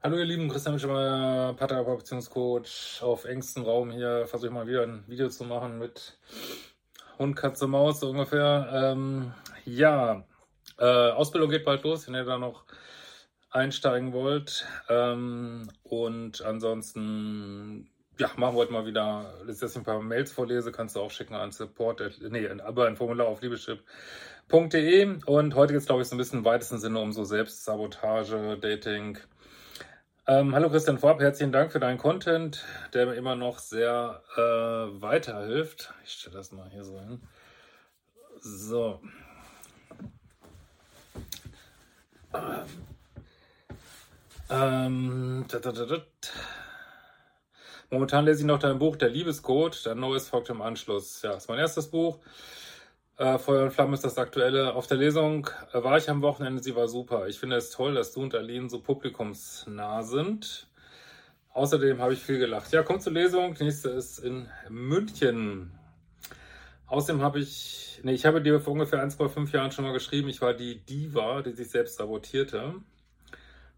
Hallo ihr Lieben, Christian Mischemeier, Paartherapeut Beziehungscoach auf engstem Raum hier. Versuche ich mal wieder ein Video zu machen mit Hund, Katze, Maus so ungefähr. Ähm, ja, äh, Ausbildung geht bald los, wenn ihr da noch einsteigen wollt. Ähm, und ansonsten, ja, machen wir heute mal wieder, dass ich ein paar Mails vorlese, kannst du auch schicken an Support, nee, aber ein Formular auf liebeschip.de. Und heute geht es, glaube ich, so ein bisschen im weitesten Sinne um so Selbstsabotage, Dating, ähm, hallo Christian Vorab, herzlichen Dank für deinen Content, der mir immer noch sehr äh, weiterhilft. Ich stelle das mal hier so hin. So. Ähm, da, da, da, Momentan lese ich noch dein Buch Der Liebescode, dein neues folgt im Anschluss. Ja, ist mein erstes Buch. Äh, Feuer und Flamme ist das aktuelle. Auf der Lesung äh, war ich am Wochenende, sie war super. Ich finde es toll, dass du und Aline so publikumsnah sind. Außerdem habe ich viel gelacht. Ja, kommt zur Lesung. Nächste ist in München. Außerdem habe ich, nee, ich habe dir vor ungefähr 1,5 Jahren schon mal geschrieben, ich war die Diva, die sich selbst sabotierte.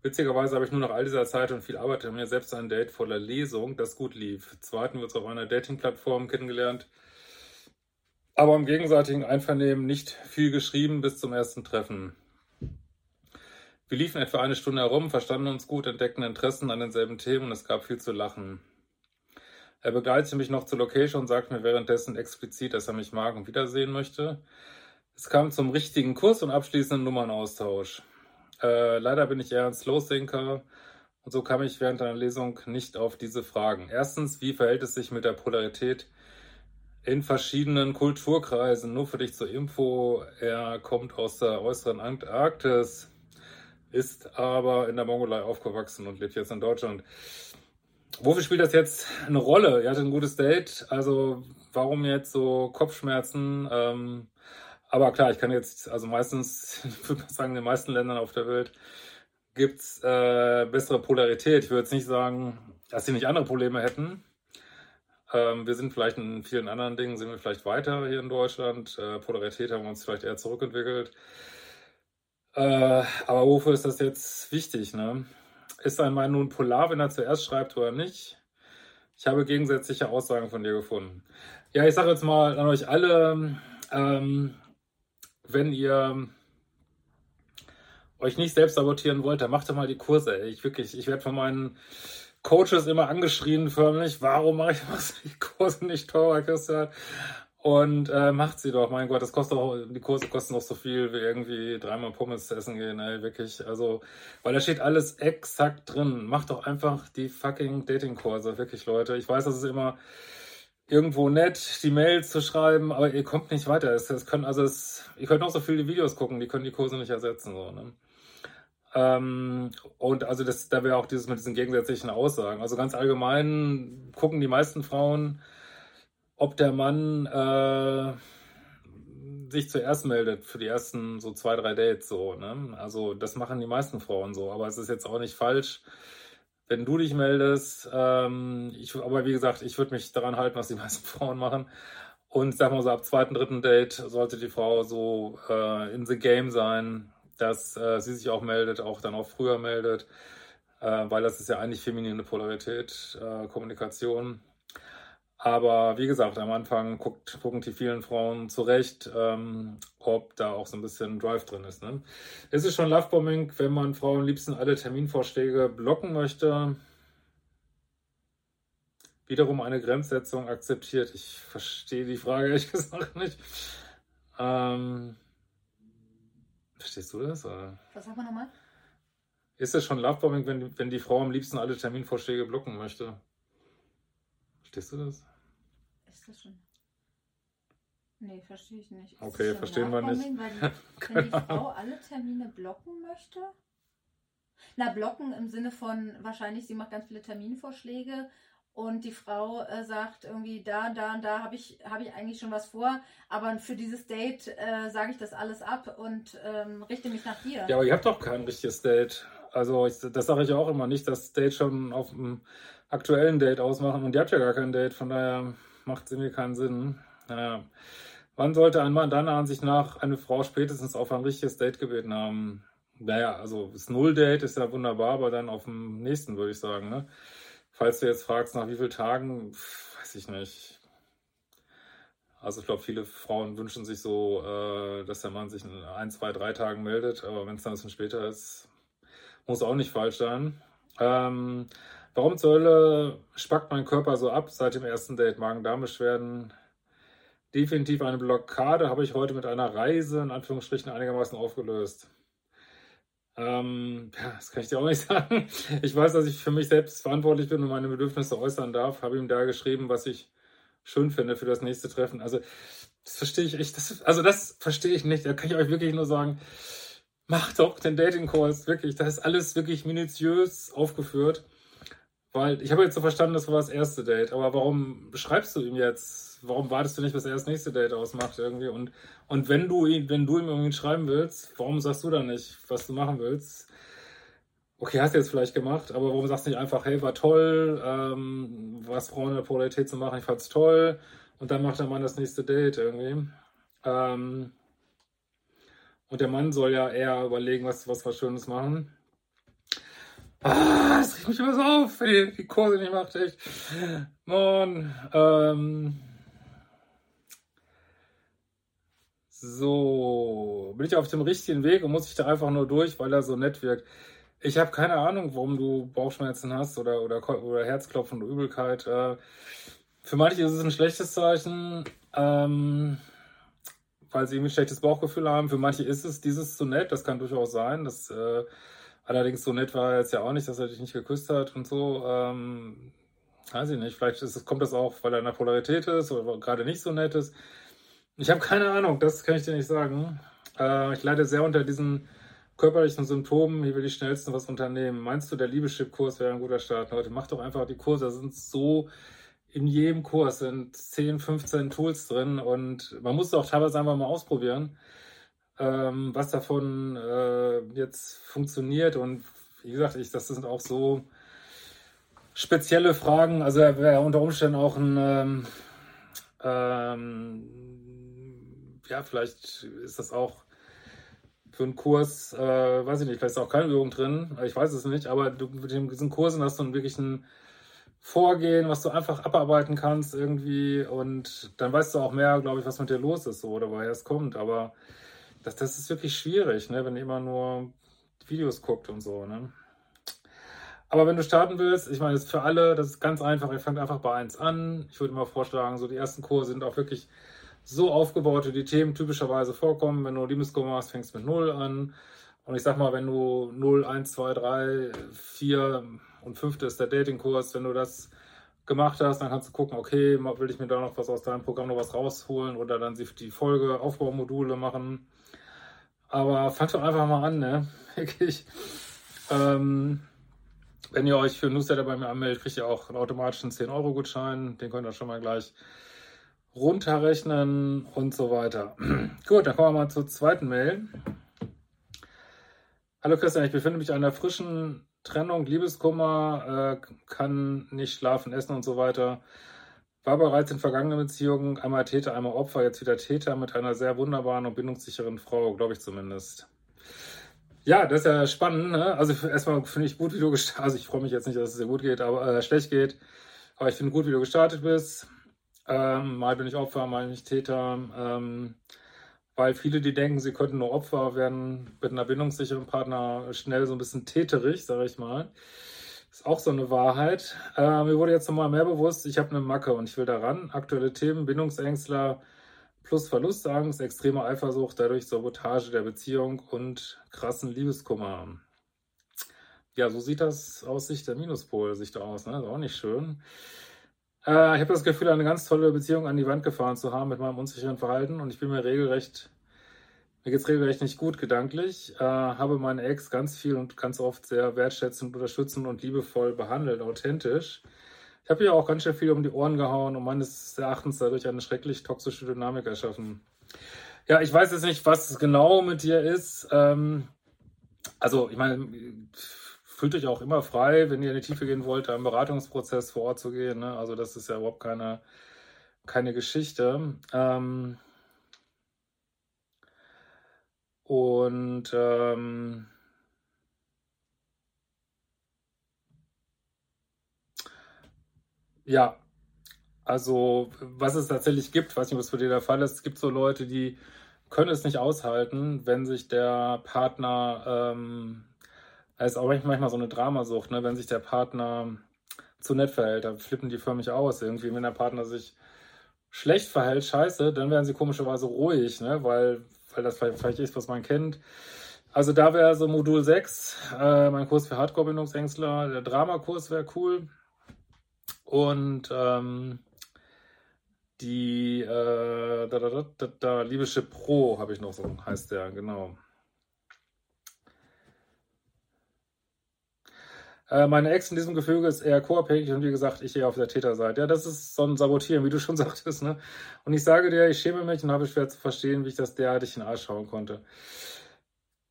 Witzigerweise habe ich nur nach all dieser Zeit und viel Arbeit an mir selbst ein Date voller Lesung, das gut lief. Zweiten wird es auf einer Dating-Plattform kennengelernt aber im gegenseitigen Einvernehmen nicht viel geschrieben bis zum ersten Treffen. Wir liefen etwa eine Stunde herum, verstanden uns gut, entdeckten Interessen an denselben Themen und es gab viel zu lachen. Er begleitete mich noch zur Location und sagte mir währenddessen explizit, dass er mich mag und wiedersehen möchte. Es kam zum richtigen Kurs und abschließenden Nummernaustausch. Äh, leider bin ich eher ein Slow-Thinker und so kam ich während einer Lesung nicht auf diese Fragen. Erstens, wie verhält es sich mit der Polarität in verschiedenen Kulturkreisen. Nur für dich zur Info, er kommt aus der äußeren Antarktis, ist aber in der Mongolei aufgewachsen und lebt jetzt in Deutschland. Wofür spielt das jetzt eine Rolle? Er hatte ein gutes Date, also warum jetzt so Kopfschmerzen? Ähm, aber klar, ich kann jetzt, also meistens, ich würde mal sagen, in den meisten Ländern auf der Welt gibt es äh, bessere Polarität. Ich würde jetzt nicht sagen, dass sie nicht andere Probleme hätten, ähm, wir sind vielleicht in vielen anderen Dingen, sind wir vielleicht weiter hier in Deutschland. Äh, Polarität haben wir uns vielleicht eher zurückentwickelt. Äh, aber wofür ist das jetzt wichtig? Ne? Ist ein Mann nun polar, wenn er zuerst schreibt oder nicht? Ich habe gegensätzliche Aussagen von dir gefunden. Ja, ich sage jetzt mal an euch alle, ähm, wenn ihr euch nicht selbst sabotieren wollt, dann macht doch mal die Kurse. Ich wirklich, ich werde von meinen Coaches immer angeschrien förmlich, warum mache ich was die Kurse nicht teurer, Christian? Und äh, macht sie doch, mein Gott, das kostet auch, die Kurse kosten doch so viel wie irgendwie dreimal Pommes essen gehen, ey, wirklich. Also, weil da steht alles exakt drin. Macht doch einfach die fucking Dating-Kurse, wirklich, Leute. Ich weiß, das ist immer irgendwo nett, die Mails zu schreiben, aber ihr kommt nicht weiter. Es, es können, also es, ihr könnt auch so viele Videos gucken, die können die Kurse nicht ersetzen, so, ne? Ähm, und also das, da wäre auch dieses mit diesen gegensätzlichen Aussagen. Also ganz allgemein gucken die meisten Frauen, ob der Mann äh, sich zuerst meldet für die ersten so zwei, drei Dates so. Ne? Also das machen die meisten Frauen so. Aber es ist jetzt auch nicht falsch, wenn du dich meldest. Ähm, ich, aber wie gesagt, ich würde mich daran halten, was die meisten Frauen machen. Und sag mal so, ab zweiten, dritten Date sollte die Frau so äh, in the game sein, dass äh, sie sich auch meldet, auch dann auch früher meldet, äh, weil das ist ja eigentlich feminine Polarität, äh, Kommunikation. Aber wie gesagt, am Anfang guckt, gucken die vielen Frauen zurecht, ähm, ob da auch so ein bisschen Drive drin ist. Ne? Ist es schon Lovebombing, wenn man Frauen liebsten alle Terminvorschläge blocken möchte? Wiederum eine Grenzsetzung akzeptiert. Ich verstehe die Frage ehrlich gesagt nicht. Ähm, Verstehst du das? Oder? Was sag mal nochmal? Ist es schon Lovebombing, wenn, wenn die Frau am liebsten alle Terminvorschläge blocken möchte? Verstehst du das? Ist das schon? Nee, verstehe ich nicht. Ist okay, verstehen wir nicht. Weil die, wenn die Frau alle Termine blocken möchte? Na, blocken im Sinne von wahrscheinlich, sie macht ganz viele Terminvorschläge und die Frau äh, sagt irgendwie, da, da und da habe ich, hab ich eigentlich schon was vor, aber für dieses Date äh, sage ich das alles ab und ähm, richte mich nach dir. Ja, aber ihr habt doch kein richtiges Date. Also ich, das sage ich auch immer nicht, das Date schon auf dem aktuellen Date ausmachen und ihr habt ja gar kein Date, von daher macht es irgendwie keinen Sinn. Naja. Wann sollte ein Mann deiner Ansicht nach eine Frau spätestens auf ein richtiges Date gebeten haben? Naja, also das Null-Date ist ja wunderbar, aber dann auf dem nächsten, würde ich sagen. Ne? Falls du jetzt fragst, nach wie vielen Tagen, weiß ich nicht. Also ich glaube, viele Frauen wünschen sich so, äh, dass der Mann sich in ein, zwei, drei Tagen meldet, aber wenn es dann ein bisschen später ist, muss auch nicht falsch sein. Ähm, warum zur Hölle spackt mein Körper so ab seit dem ersten Date? Magen-Darm-Beschwerden, definitiv eine Blockade habe ich heute mit einer Reise in Anführungsstrichen einigermaßen aufgelöst. Ähm, ja, das kann ich dir auch nicht sagen. Ich weiß, dass ich für mich selbst verantwortlich bin und meine Bedürfnisse äußern darf. Habe ihm da geschrieben, was ich schön finde für das nächste Treffen. Also, das verstehe ich echt. Das, also, das verstehe ich nicht. Da kann ich euch wirklich nur sagen, macht doch den Dating-Kurs. Wirklich, das ist alles wirklich minutiös aufgeführt. Weil ich habe jetzt so verstanden, das war das erste Date. Aber warum schreibst du ihm jetzt? Warum wartest du nicht, bis er das nächste Date ausmacht irgendwie? Und, und wenn du ihn, wenn du ihm irgendwie schreiben willst, warum sagst du dann nicht, was du machen willst? Okay, hast du jetzt vielleicht gemacht, aber warum sagst du nicht einfach, hey, war toll, ähm, was Frauen in der Polarität zu machen, ich fand's toll, und dann macht der Mann das nächste Date irgendwie. Ähm, und der Mann soll ja eher überlegen, was, was wir Schönes machen. Ah, das riecht mich immer so auf, wenn die, die Kurse nicht macht, echt. Mann. Ähm, So, bin ich auf dem richtigen Weg und muss ich da einfach nur durch, weil er so nett wirkt. Ich habe keine Ahnung, warum du Bauchschmerzen hast oder, oder, oder Herzklopfen oder Übelkeit. Äh, für manche ist es ein schlechtes Zeichen, ähm, weil sie irgendwie ein schlechtes Bauchgefühl haben. Für manche ist es dieses so nett, das kann durchaus sein. Das, äh, allerdings so nett war er jetzt ja auch nicht, dass er dich nicht geküsst hat und so. Ähm, weiß ich nicht, vielleicht ist, kommt das auch, weil er in der Polarität ist oder gerade nicht so nett ist. Ich habe keine Ahnung, das kann ich dir nicht sagen. Äh, ich leide sehr unter diesen körperlichen Symptomen. Hier will ich schnellsten was unternehmen. Meinst du, der Liebeschip-Kurs wäre ein guter Start? Leute, macht doch einfach die Kurse. Da sind so, in jedem Kurs sind 10, 15 Tools drin und man muss es auch teilweise einfach mal ausprobieren, ähm, was davon äh, jetzt funktioniert. Und wie gesagt, ich, das sind auch so spezielle Fragen. Also wäre unter Umständen auch ein ähm, ähm, ja, vielleicht ist das auch für einen Kurs, äh, weiß ich nicht, vielleicht ist auch keine Übung drin, ich weiß es nicht, aber du, mit diesen Kursen hast du wirklich ein Vorgehen, was du einfach abarbeiten kannst irgendwie und dann weißt du auch mehr, glaube ich, was mit dir los ist so, oder woher es kommt, aber das, das ist wirklich schwierig, ne, wenn immer nur Videos guckt und so, ne. Aber wenn du starten willst, ich meine, das ist für alle, das ist ganz einfach, ihr fangt einfach bei 1 an. Ich würde immer vorschlagen, so die ersten Kurse sind auch wirklich so aufgebaut, wie die Themen typischerweise vorkommen. Wenn du Liebeskummer hast, fängst du mit 0 an. Und ich sag mal, wenn du 0, 1, 2, 3, 4 und 5 ist der Datingkurs, wenn du das gemacht hast, dann kannst du gucken, okay, will ich mir da noch was aus deinem Programm noch was rausholen oder dann die Folge Aufbaumodule machen. Aber fangt doch einfach mal an, ne? Wirklich. Ähm, wenn ihr euch für Newsletter bei mir anmeldet, kriegt ihr auch einen automatischen 10-Euro-Gutschein. Den könnt ihr schon mal gleich runterrechnen und so weiter. Gut, dann kommen wir mal zur zweiten Mail. Hallo Christian, ich befinde mich in einer frischen Trennung, Liebeskummer, äh, kann nicht schlafen, essen und so weiter. War bereits in vergangenen Beziehungen einmal Täter, einmal Opfer, jetzt wieder Täter mit einer sehr wunderbaren und bindungssicheren Frau, glaube ich zumindest. Ja, das ist ja spannend. Ne? Also erstmal finde ich gut, wie du gestartet Also ich freue mich jetzt nicht, dass es dir gut geht, aber äh, schlecht geht. Aber ich finde gut, wie du gestartet bist. Ähm, mal bin ich Opfer, mal bin ich Täter. Ähm, weil viele, die denken, sie könnten nur Opfer werden, mit einer bindungssicheren Partner schnell so ein bisschen täterig, sage ich mal. Ist auch so eine Wahrheit. Äh, mir wurde jetzt nochmal mehr bewusst, ich habe eine Macke und ich will daran. Aktuelle Themen, Bindungsängstler plus Verlustangst, extreme Eifersucht, dadurch Sabotage der Beziehung und krassen Liebeskummer. Ja, so sieht das aus Sicht der Minuspol-Sicht aus. Ne? Ist auch nicht schön. Äh, ich habe das Gefühl, eine ganz tolle Beziehung an die Wand gefahren zu haben mit meinem unsicheren Verhalten und ich bin mir regelrecht Mir geht es regelrecht nicht gut gedanklich. Äh, habe meine Ex ganz viel und ganz oft sehr wertschätzend, unterstützend und liebevoll behandelt, authentisch. Ich habe ihr auch ganz schön viel um die Ohren gehauen und meines Erachtens dadurch eine schrecklich toxische Dynamik erschaffen. Ja, ich weiß jetzt nicht, was genau mit dir ist. Ähm, also, ich meine, fühlt euch auch immer frei, wenn ihr in die Tiefe gehen wollt, einen Beratungsprozess vor Ort zu gehen. Ne? Also, das ist ja überhaupt keine, keine Geschichte. Ähm, und ähm, ja, also was es tatsächlich gibt, weiß nicht, was für dir der Fall ist, es gibt so Leute, die können es nicht aushalten, wenn sich der Partner, ähm, ist auch manchmal so eine Dramasucht, ne? wenn sich der Partner zu nett verhält, da flippen die förmlich aus irgendwie. Wenn der Partner sich schlecht verhält, scheiße, dann werden sie komischerweise ruhig, ne? weil weil das vielleicht ist, was man kennt. Also da wäre so Modul 6, äh, mein Kurs für Hardcore-Bindungsängstler. Der Dramakurs wäre cool. Und ähm, die äh, da, da, da, da, Liebeschip Pro habe ich noch so, heißt der, genau. Äh, meine Ex in diesem Gefüge ist eher co-abhängig und wie gesagt, ich eher auf der Täterseite. Ja, das ist so ein Sabotieren, wie du schon sagtest. Ne? Und ich sage dir, ich schäme mich und habe schwer zu verstehen, wie ich das derartig in den Arsch schauen konnte.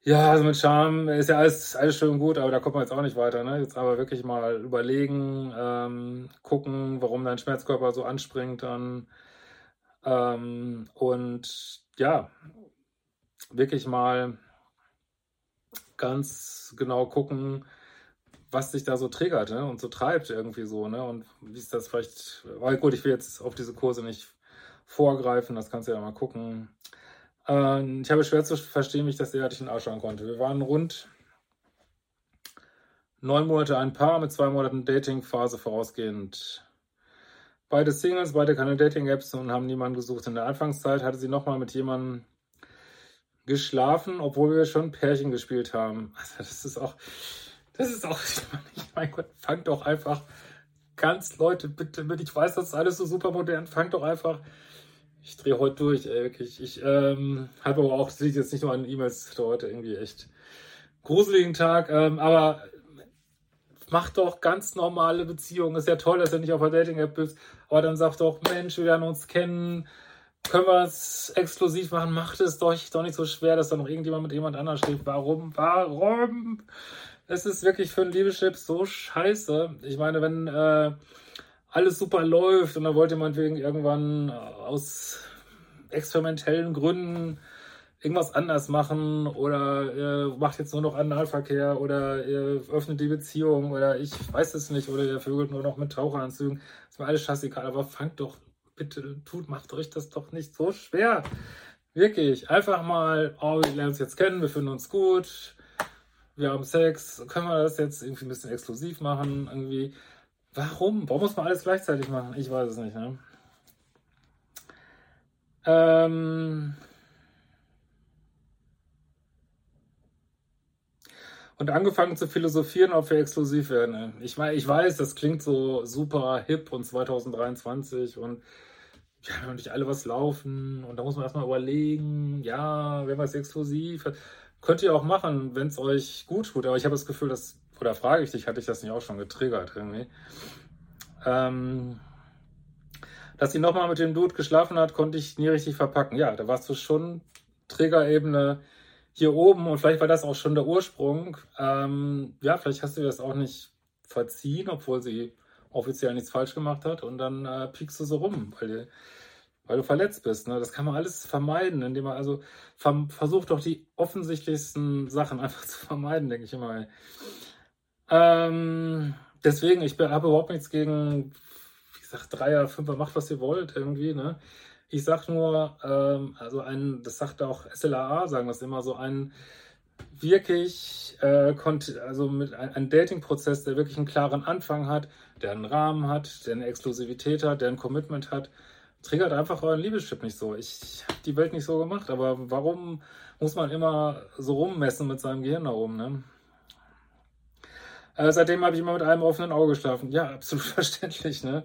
Ja, also mit Charme ist ja alles, alles schön und gut, aber da kommt man jetzt auch nicht weiter. Ne? Jetzt aber wirklich mal überlegen, ähm, gucken, warum dein Schmerzkörper so anspringt dann. Ähm, und ja, wirklich mal ganz genau gucken, was sich da so triggert ne? und so treibt irgendwie so, ne? Und wie ist das vielleicht, weil gut, ich will jetzt auf diese Kurse nicht vorgreifen, das kannst du ja mal gucken. Äh, ich habe schwer zu verstehen, wie ich das derartig in den Arsch schauen konnte. Wir waren rund neun Monate ein Paar mit zwei Monaten Dating-Phase vorausgehend. Beide Singles, beide keine Dating-Apps und haben niemanden gesucht. In der Anfangszeit hatte sie nochmal mit jemandem geschlafen, obwohl wir schon Pärchen gespielt haben. Also das ist auch, das ist auch, mein Gott, fangt doch einfach ganz, Leute, bitte mit. Ich weiß, das ist alles so super modern. Fangt doch einfach. Ich drehe heute durch, ey, wirklich. Ich ähm, habe aber auch, das liegt jetzt nicht nur an E-Mails heute irgendwie echt gruseligen Tag. Ähm, aber macht doch ganz normale Beziehungen. Ist ja toll, dass du nicht auf der Dating-App bist. Aber dann sagt doch, Mensch, wir werden uns kennen. Können wir es exklusiv machen? Macht es doch, doch nicht so schwer, dass da noch irgendjemand mit jemand anders steht. Warum? Warum? Es ist wirklich für ein Liebeschip so scheiße. Ich meine, wenn äh, alles super läuft und da wollte man wegen irgendwann aus experimentellen Gründen irgendwas anders machen oder ihr macht jetzt nur noch Analverkehr oder ihr öffnet die Beziehung oder ich weiß es nicht oder ihr vögelt nur noch mit Taucheranzügen. Ist mir alles scheißegal, aber fangt doch bitte, tut, macht euch das doch nicht so schwer. Wirklich, einfach mal, oh, wir lernen uns jetzt kennen, wir finden uns gut, wir haben Sex, können wir das jetzt irgendwie ein bisschen exklusiv machen? Irgendwie. Warum? Warum muss man alles gleichzeitig machen? Ich weiß es nicht. Ne? Ähm und angefangen zu philosophieren, ob wir exklusiv werden. Ich ich weiß, das klingt so super hip und 2023 und ja, haben nicht alle was laufen und da muss man erstmal überlegen, ja, wenn wir es exklusiv, Könnt ihr auch machen, wenn es euch gut tut. Aber ich habe das Gefühl, dass, oder frage ich dich, hatte ich das nicht auch schon getriggert irgendwie? Ähm, dass sie nochmal mit dem Dude geschlafen hat, konnte ich nie richtig verpacken. Ja, da warst du schon Triggerebene hier oben und vielleicht war das auch schon der Ursprung. Ähm, ja, vielleicht hast du das auch nicht verziehen, obwohl sie offiziell nichts falsch gemacht hat und dann äh, piekst du so rum, weil weil du verletzt bist. Ne? Das kann man alles vermeiden, indem man also versucht doch die offensichtlichsten Sachen einfach zu vermeiden, denke ich immer. Ähm, deswegen, ich habe überhaupt nichts gegen, wie gesagt, Dreier, Fünfer, macht was ihr wollt irgendwie. Ne? Ich sag nur, ähm, also ein, das sagt auch SLAA, sagen das immer so, ein wirklich, äh, also mit einem Dating-Prozess, der wirklich einen klaren Anfang hat, der einen Rahmen hat, der eine Exklusivität hat, der ein Commitment hat, triggert einfach euren Liebeschip nicht so. Ich habe die Welt nicht so gemacht, aber warum muss man immer so rummessen mit seinem Gehirn da oben, ne? Äh, seitdem habe ich immer mit einem offenen Auge geschlafen. Ja, absolut verständlich, ne?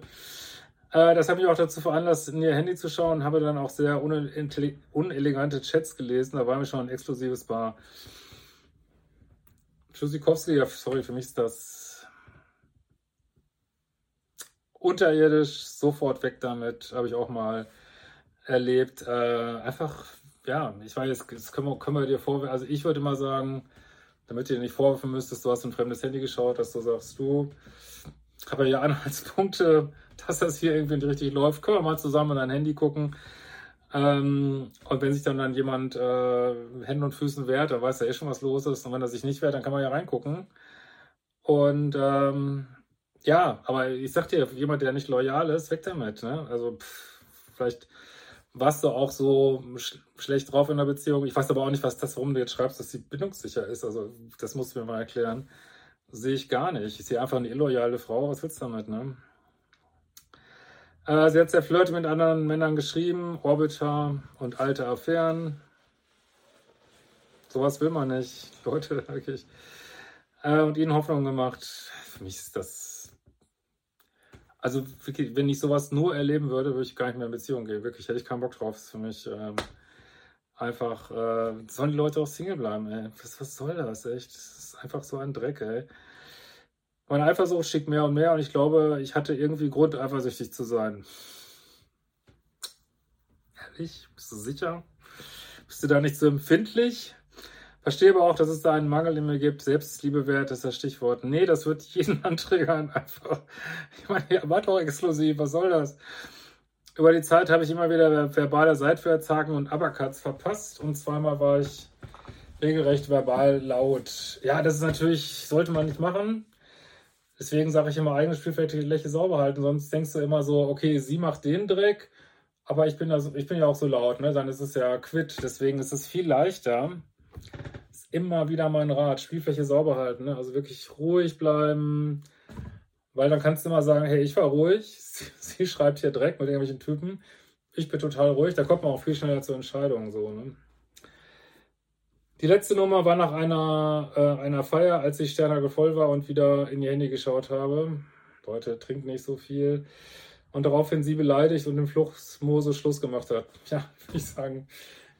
Äh, das hat mich auch dazu veranlasst, in ihr Handy zu schauen, habe dann auch sehr unelegante Chats gelesen. Da war mir schon ein exklusives Paar. Tschüssikowski, ja, sorry, für mich ist das unterirdisch, sofort weg damit, habe ich auch mal erlebt. Äh, einfach, ja, ich weiß, das können wir, können wir dir vorwerfen. Also ich würde mal sagen, damit du dir nicht vorwerfen müsstest, du hast ein fremdes Handy geschaut, dass du sagst, du, habe ja Anhaltspunkte, dass das hier irgendwie nicht richtig läuft. Können wir mal zusammen in dein Handy gucken. Ähm, und wenn sich dann, dann jemand äh, Händen und Füßen wehrt, dann weiß er eh schon, was los ist. Und wenn er sich nicht wehrt, dann kann man ja reingucken. Und ähm, ja, aber ich sag dir, jemand, der nicht loyal ist, weg damit. Ne? Also pff, vielleicht warst du auch so sch schlecht drauf in der Beziehung. Ich weiß aber auch nicht, was das, warum du jetzt schreibst, dass sie bindungssicher ist. Also das musst du mir mal erklären. Sehe ich gar nicht. Ich sehe einfach eine illoyale Frau. Was willst du damit, ne? Äh, sie hat sehr flirty mit anderen Männern geschrieben, Orbiter und alte Affären. Sowas will man nicht, Leute, wirklich. Äh, und ihnen Hoffnung gemacht. Für mich ist das. Also, wenn ich sowas nur erleben würde, würde ich gar nicht mehr in Beziehung gehen. Wirklich, hätte ich keinen Bock drauf. Das ist für mich ähm, einfach. Äh, sollen die Leute auch Single bleiben, ey? Was, was soll das, echt? Das ist einfach so ein Dreck, ey. Meine Eifersucht schickt mehr und mehr und ich glaube, ich hatte irgendwie Grund, eifersüchtig zu sein. Ehrlich? Bist du sicher? Bist du da nicht so empfindlich? Verstehe aber auch, dass es da einen Mangel in mir gibt. Selbstliebe wert ist das Stichwort. Nee, das wird jeden anträgern. Einfach. Ich meine, ja, war doch exklusiv. Was soll das? Über die Zeit habe ich immer wieder verbale Seitwärtshaken und Uppercuts verpasst und zweimal war ich regelrecht verbal laut. Ja, das ist natürlich, sollte man nicht machen. Deswegen sage ich immer, eigenes Spielfeld die Läche sauber halten, sonst denkst du immer so, okay, sie macht den Dreck, aber ich bin, also, ich bin ja auch so laut, ne? dann ist es ja quitt. Deswegen ist es viel leichter. Ist immer wieder mein Rat, Spielfläche sauber halten, ne? also wirklich ruhig bleiben, weil dann kannst du immer sagen, hey, ich war ruhig, sie schreibt hier Dreck mit irgendwelchen Typen, ich bin total ruhig, da kommt man auch viel schneller zur Entscheidung. So, ne? Die letzte Nummer war nach einer, äh, einer Feier, als ich Sternhagel voll war und wieder in die Handy geschaut habe. Leute, trinkt nicht so viel. Und daraufhin sie beleidigt und im Fluchtmose Schluss gemacht hat. Ja, würde ich sagen,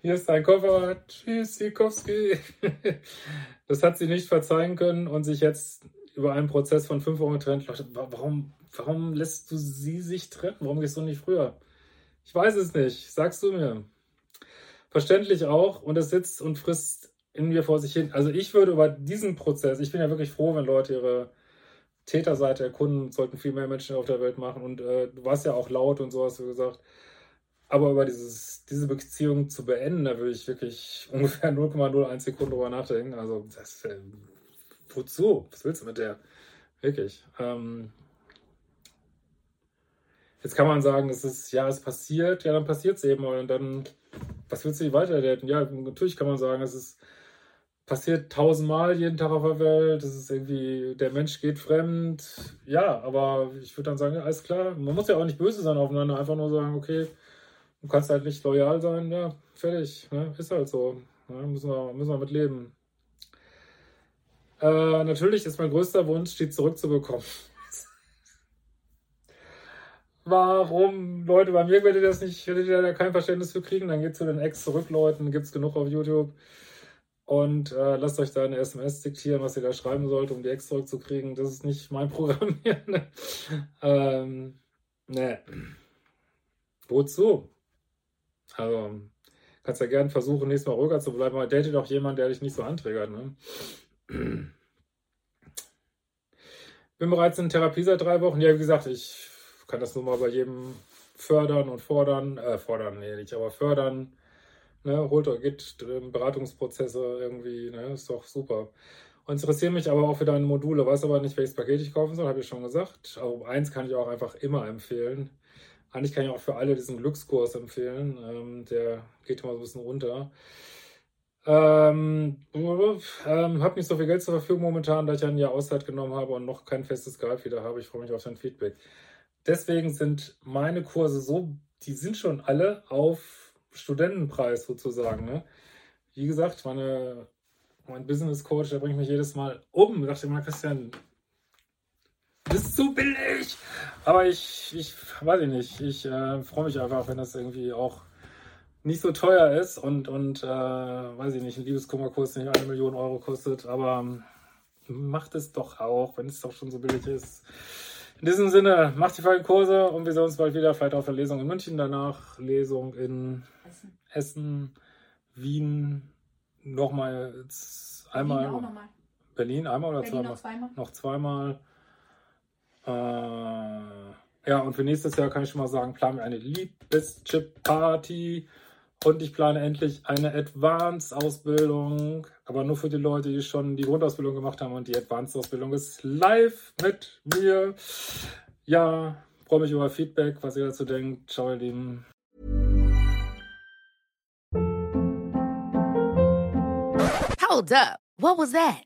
hier ist dein Koffer. Tschüss, Sikowski. das hat sie nicht verzeihen können und sich jetzt über einen Prozess von fünf Wochen getrennt. Warum, warum lässt du sie sich trennen? Warum gehst du nicht früher? Ich weiß es nicht. Sagst du mir. Verständlich auch. Und es sitzt und frisst in mir vor sich hin. Also ich würde über diesen Prozess, ich bin ja wirklich froh, wenn Leute ihre Täterseite erkunden, sollten viel mehr Menschen auf der Welt machen. Und äh, du warst ja auch laut und so hast du gesagt. Aber über dieses, diese Beziehung zu beenden, da würde ich wirklich ungefähr 0,01 Sekunden drüber nachdenken. Also, das, äh, wozu? Was willst du mit der? Wirklich. Ähm, jetzt kann man sagen, es ist, ja, es passiert, ja, dann passiert es eben. Und dann, was willst du weiterdaten? Ja, natürlich kann man sagen, es ist passiert tausendmal jeden Tag auf der Welt. Das ist irgendwie, der Mensch geht fremd. Ja, aber ich würde dann sagen, ja, alles klar. Man muss ja auch nicht böse sein aufeinander. Einfach nur sagen, okay, du kannst halt nicht loyal sein. Ja, fertig. Ne? Ist halt so. Ja, müssen, wir, müssen wir mit leben. Äh, natürlich ist mein größter Wunsch, die zurückzubekommen. Warum, Leute, bei mir werdet ihr das nicht, werdet ihr da kein Verständnis für kriegen, dann geht zu den Ex-Zurückleuten, gibt es genug auf YouTube und äh, lasst euch da eine SMS diktieren, was ihr da schreiben sollt, um die Ex zurückzukriegen. Das ist nicht mein Programm hier. Ne? ähm, ne. Wozu? Also, kannst ja gerne versuchen, nächstes Mal ruhiger zu bleiben, aber date doch jemanden, der dich nicht so anträgert. Ne? Bin bereits in Therapie seit drei Wochen. Ja, wie gesagt, ich kann das nur mal bei jedem fördern und fordern. Äh, fordern, nee, nicht, aber fördern Ne, holt euch geht Beratungsprozesse irgendwie, ne, ist doch super. Und interessieren mich aber auch für deine Module, weiß aber nicht, welches Paket ich kaufen soll, habe ich schon gesagt. Aber eins kann ich auch einfach immer empfehlen. Eigentlich kann ich auch für alle diesen Glückskurs empfehlen. Ähm, der geht immer so ein bisschen runter. Ähm, ähm, habe nicht so viel Geld zur Verfügung momentan, da ich ein Jahr Auszeit genommen habe und noch kein festes Gehalt wieder habe. Ich freue mich auf dein Feedback. Deswegen sind meine Kurse so, die sind schon alle auf Studentenpreis sozusagen. Ne? Wie gesagt, meine, mein Business Coach, der bringt mich jedes Mal um. Ich dachte immer, Christian, das ist zu billig. Aber ich, ich weiß ich nicht. Ich äh, freue mich einfach, wenn das irgendwie auch nicht so teuer ist und, und äh, weiß ich nicht, ein Liebeskummerkurs nicht eine Million Euro kostet, aber ähm, macht es doch auch, wenn es doch schon so billig ist. In diesem Sinne, macht die vollen Kurse und wir sehen uns bald wieder, vielleicht auf der Lesung in München, danach Lesung in Essen, Essen Wien, nochmal einmal. Berlin, noch mal. Berlin einmal oder Berlin zweimal? Noch zweimal. Noch zweimal. Äh, ja, und für nächstes Jahr kann ich schon mal sagen, planen wir eine Liebeschip-Party. Und ich plane endlich eine Advanced-Ausbildung, aber nur für die Leute, die schon die Grundausbildung gemacht haben. Und die Advanced-Ausbildung ist live mit mir. Ja, freue mich über Feedback, was ihr dazu denkt. Ciao, ihr Lieben. Hold up. What was that?